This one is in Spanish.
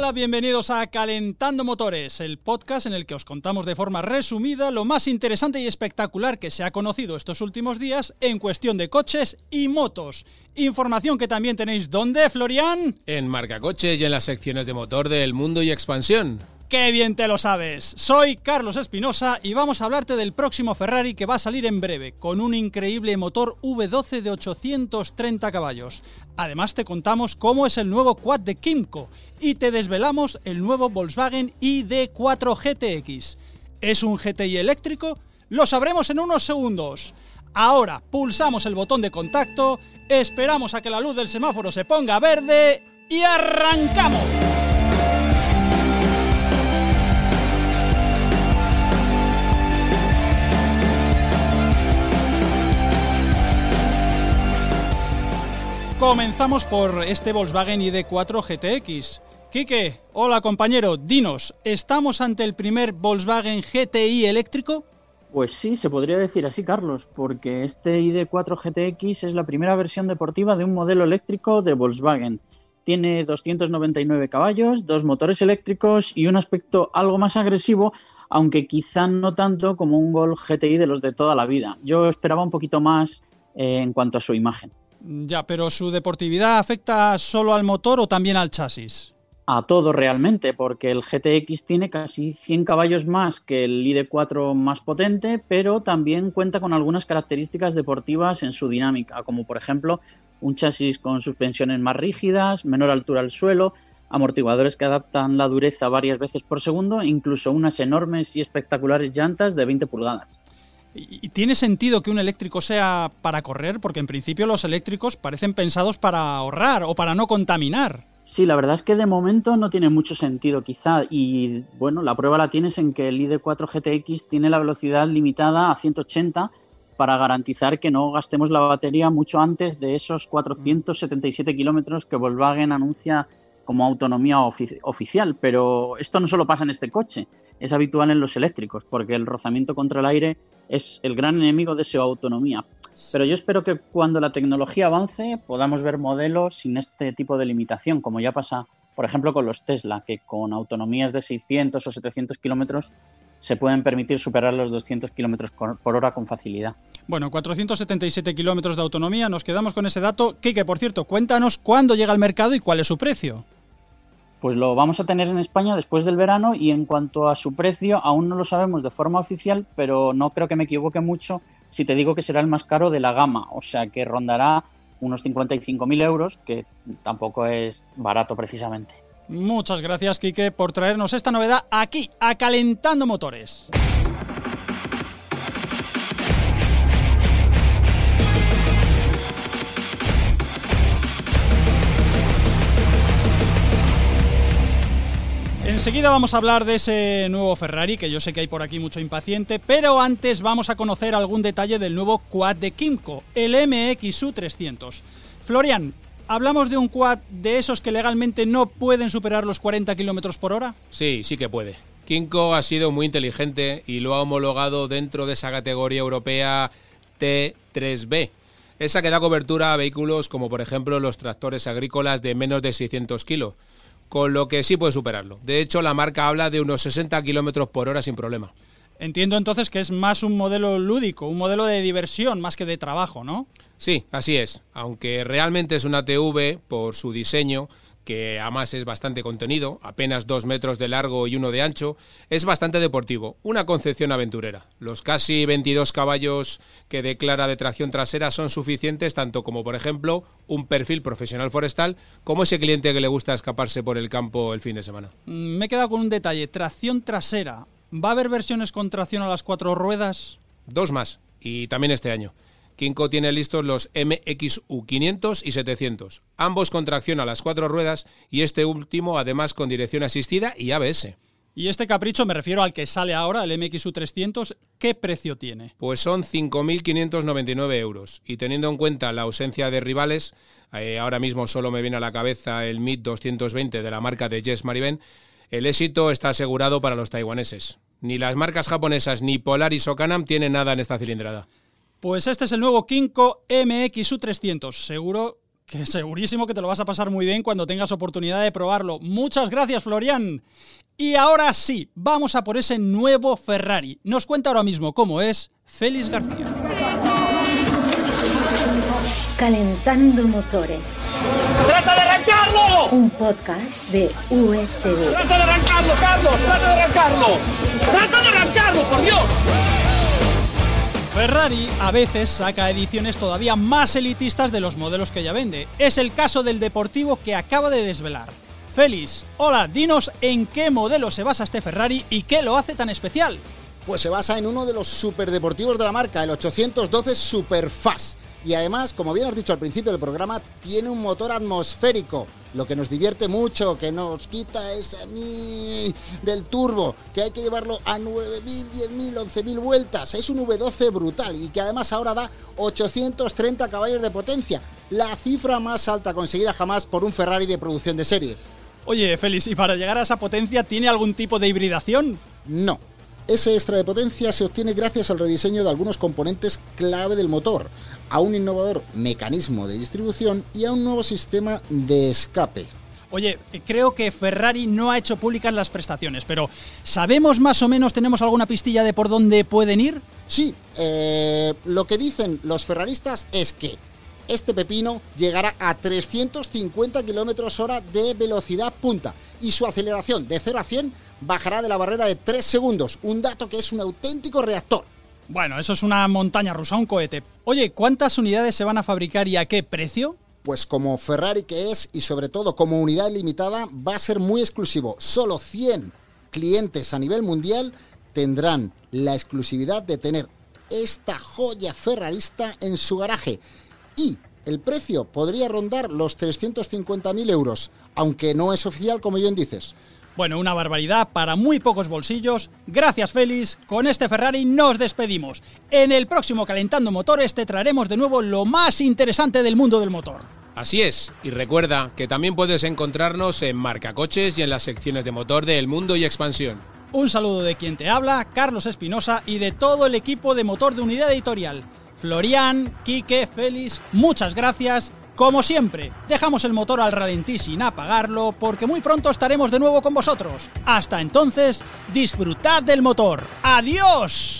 Hola, bienvenidos a Calentando Motores, el podcast en el que os contamos de forma resumida lo más interesante y espectacular que se ha conocido estos últimos días en cuestión de coches y motos. Información que también tenéis ¿dónde, Florian? En Marca Coches y en las secciones de motor del mundo y expansión. ¡Qué bien te lo sabes! Soy Carlos Espinosa y vamos a hablarte del próximo Ferrari que va a salir en breve, con un increíble motor V12 de 830 caballos. Además te contamos cómo es el nuevo quad de Kimco y te desvelamos el nuevo Volkswagen ID4 GTX. ¿Es un GTI eléctrico? Lo sabremos en unos segundos. Ahora pulsamos el botón de contacto, esperamos a que la luz del semáforo se ponga verde y arrancamos. Comenzamos por este Volkswagen ID4 GTX. Quique, hola compañero, dinos, ¿estamos ante el primer Volkswagen GTI eléctrico? Pues sí, se podría decir así, Carlos, porque este ID4 GTX es la primera versión deportiva de un modelo eléctrico de Volkswagen. Tiene 299 caballos, dos motores eléctricos y un aspecto algo más agresivo, aunque quizá no tanto como un Gol GTI de los de toda la vida. Yo esperaba un poquito más eh, en cuanto a su imagen. Ya, pero ¿su deportividad afecta solo al motor o también al chasis? A todo realmente, porque el GTX tiene casi 100 caballos más que el ID4 más potente, pero también cuenta con algunas características deportivas en su dinámica, como por ejemplo un chasis con suspensiones más rígidas, menor altura al suelo, amortiguadores que adaptan la dureza varias veces por segundo incluso unas enormes y espectaculares llantas de 20 pulgadas. ¿Y tiene sentido que un eléctrico sea para correr? Porque en principio los eléctricos parecen pensados para ahorrar o para no contaminar. Sí, la verdad es que de momento no tiene mucho sentido quizá y bueno, la prueba la tienes en que el ID4 GTX tiene la velocidad limitada a 180 para garantizar que no gastemos la batería mucho antes de esos 477 kilómetros que Volkswagen anuncia como autonomía oficial. Pero esto no solo pasa en este coche, es habitual en los eléctricos, porque el rozamiento contra el aire es el gran enemigo de su autonomía. Pero yo espero que cuando la tecnología avance podamos ver modelos sin este tipo de limitación, como ya pasa, por ejemplo, con los Tesla, que con autonomías de 600 o 700 kilómetros se pueden permitir superar los 200 kilómetros por hora con facilidad. Bueno, 477 kilómetros de autonomía, nos quedamos con ese dato. Kike, por cierto, cuéntanos cuándo llega al mercado y cuál es su precio. Pues lo vamos a tener en España después del verano y en cuanto a su precio aún no lo sabemos de forma oficial, pero no creo que me equivoque mucho si te digo que será el más caro de la gama, o sea que rondará unos 55.000 euros, que tampoco es barato precisamente. Muchas gracias, Quique, por traernos esta novedad aquí, a Calentando Motores. Enseguida vamos a hablar de ese nuevo Ferrari, que yo sé que hay por aquí mucho impaciente, pero antes vamos a conocer algún detalle del nuevo quad de Kimco, el MXU 300. Florian, ¿hablamos de un quad de esos que legalmente no pueden superar los 40 km por hora? Sí, sí que puede. Kimco ha sido muy inteligente y lo ha homologado dentro de esa categoría europea T3B. Esa que da cobertura a vehículos como por ejemplo los tractores agrícolas de menos de 600 kilos con lo que sí puede superarlo. De hecho, la marca habla de unos 60 kilómetros por hora sin problema. Entiendo entonces que es más un modelo lúdico, un modelo de diversión más que de trabajo, ¿no? Sí, así es. Aunque realmente es una TV por su diseño, que además es bastante contenido, apenas dos metros de largo y uno de ancho, es bastante deportivo, una concepción aventurera. Los casi 22 caballos que declara de tracción trasera son suficientes tanto como, por ejemplo, un perfil profesional forestal, como ese cliente que le gusta escaparse por el campo el fin de semana. Mm, me he quedado con un detalle, tracción trasera. ¿Va a haber versiones con tracción a las cuatro ruedas? Dos más, y también este año. Kinko tiene listos los MXU 500 y 700, ambos con tracción a las cuatro ruedas y este último además con dirección asistida y ABS. Y este capricho, me refiero al que sale ahora, el MXU 300, ¿qué precio tiene? Pues son 5.599 euros. Y teniendo en cuenta la ausencia de rivales, eh, ahora mismo solo me viene a la cabeza el MIT 220 de la marca de Jess Mariben, el éxito está asegurado para los taiwaneses. Ni las marcas japonesas ni Polaris o Canam tienen nada en esta cilindrada. Pues este es el nuevo Kinko MXU 300. Seguro que segurísimo que te lo vas a pasar muy bien cuando tengas oportunidad de probarlo. Muchas gracias, Florian. Y ahora sí, vamos a por ese nuevo Ferrari. Nos cuenta ahora mismo cómo es Félix García. Calentando motores. ¡Trata de Un podcast de USV. ¡Trata de arrancarlo, Carlos! ¡Trata de arrancarlo! ¡Trata de arrancarlo, por Dios! Ferrari a veces saca ediciones todavía más elitistas de los modelos que ya vende. Es el caso del deportivo que acaba de desvelar. Félix, hola, dinos en qué modelo se basa este Ferrari y qué lo hace tan especial. Pues se basa en uno de los superdeportivos de la marca, el 812 Superfast. Y además, como bien has dicho al principio del programa, tiene un motor atmosférico, lo que nos divierte mucho, que nos quita ese ni del turbo, que hay que llevarlo a 9.000, 10.000, 11.000 vueltas. Es un V12 brutal y que además ahora da 830 caballos de potencia, la cifra más alta conseguida jamás por un Ferrari de producción de serie. Oye, Félix, ¿y para llegar a esa potencia tiene algún tipo de hibridación? No, ese extra de potencia se obtiene gracias al rediseño de algunos componentes clave del motor, a un innovador mecanismo de distribución y a un nuevo sistema de escape. Oye, creo que Ferrari no ha hecho públicas las prestaciones, pero ¿sabemos más o menos, tenemos alguna pistilla de por dónde pueden ir? Sí, eh, lo que dicen los ferraristas es que este pepino llegará a 350 km hora de velocidad punta y su aceleración de 0 a 100 bajará de la barrera de 3 segundos, un dato que es un auténtico reactor. Bueno, eso es una montaña rusa, un cohete. Oye, ¿cuántas unidades se van a fabricar y a qué precio? Pues como Ferrari que es y sobre todo como unidad limitada va a ser muy exclusivo. Solo 100 clientes a nivel mundial tendrán la exclusividad de tener esta joya ferrarista en su garaje. Y el precio podría rondar los 350.000 euros, aunque no es oficial como bien dices. Bueno, una barbaridad para muy pocos bolsillos. Gracias, Félix. Con este Ferrari nos despedimos. En el próximo Calentando Motores te traeremos de nuevo lo más interesante del mundo del motor. Así es, y recuerda que también puedes encontrarnos en Marcacoches y en las secciones de motor de El Mundo y Expansión. Un saludo de quien te habla, Carlos Espinosa, y de todo el equipo de motor de Unidad Editorial. Florian, Quique, Félix, muchas gracias. Como siempre, dejamos el motor al ralentí sin apagarlo porque muy pronto estaremos de nuevo con vosotros. Hasta entonces, disfrutad del motor. ¡Adiós!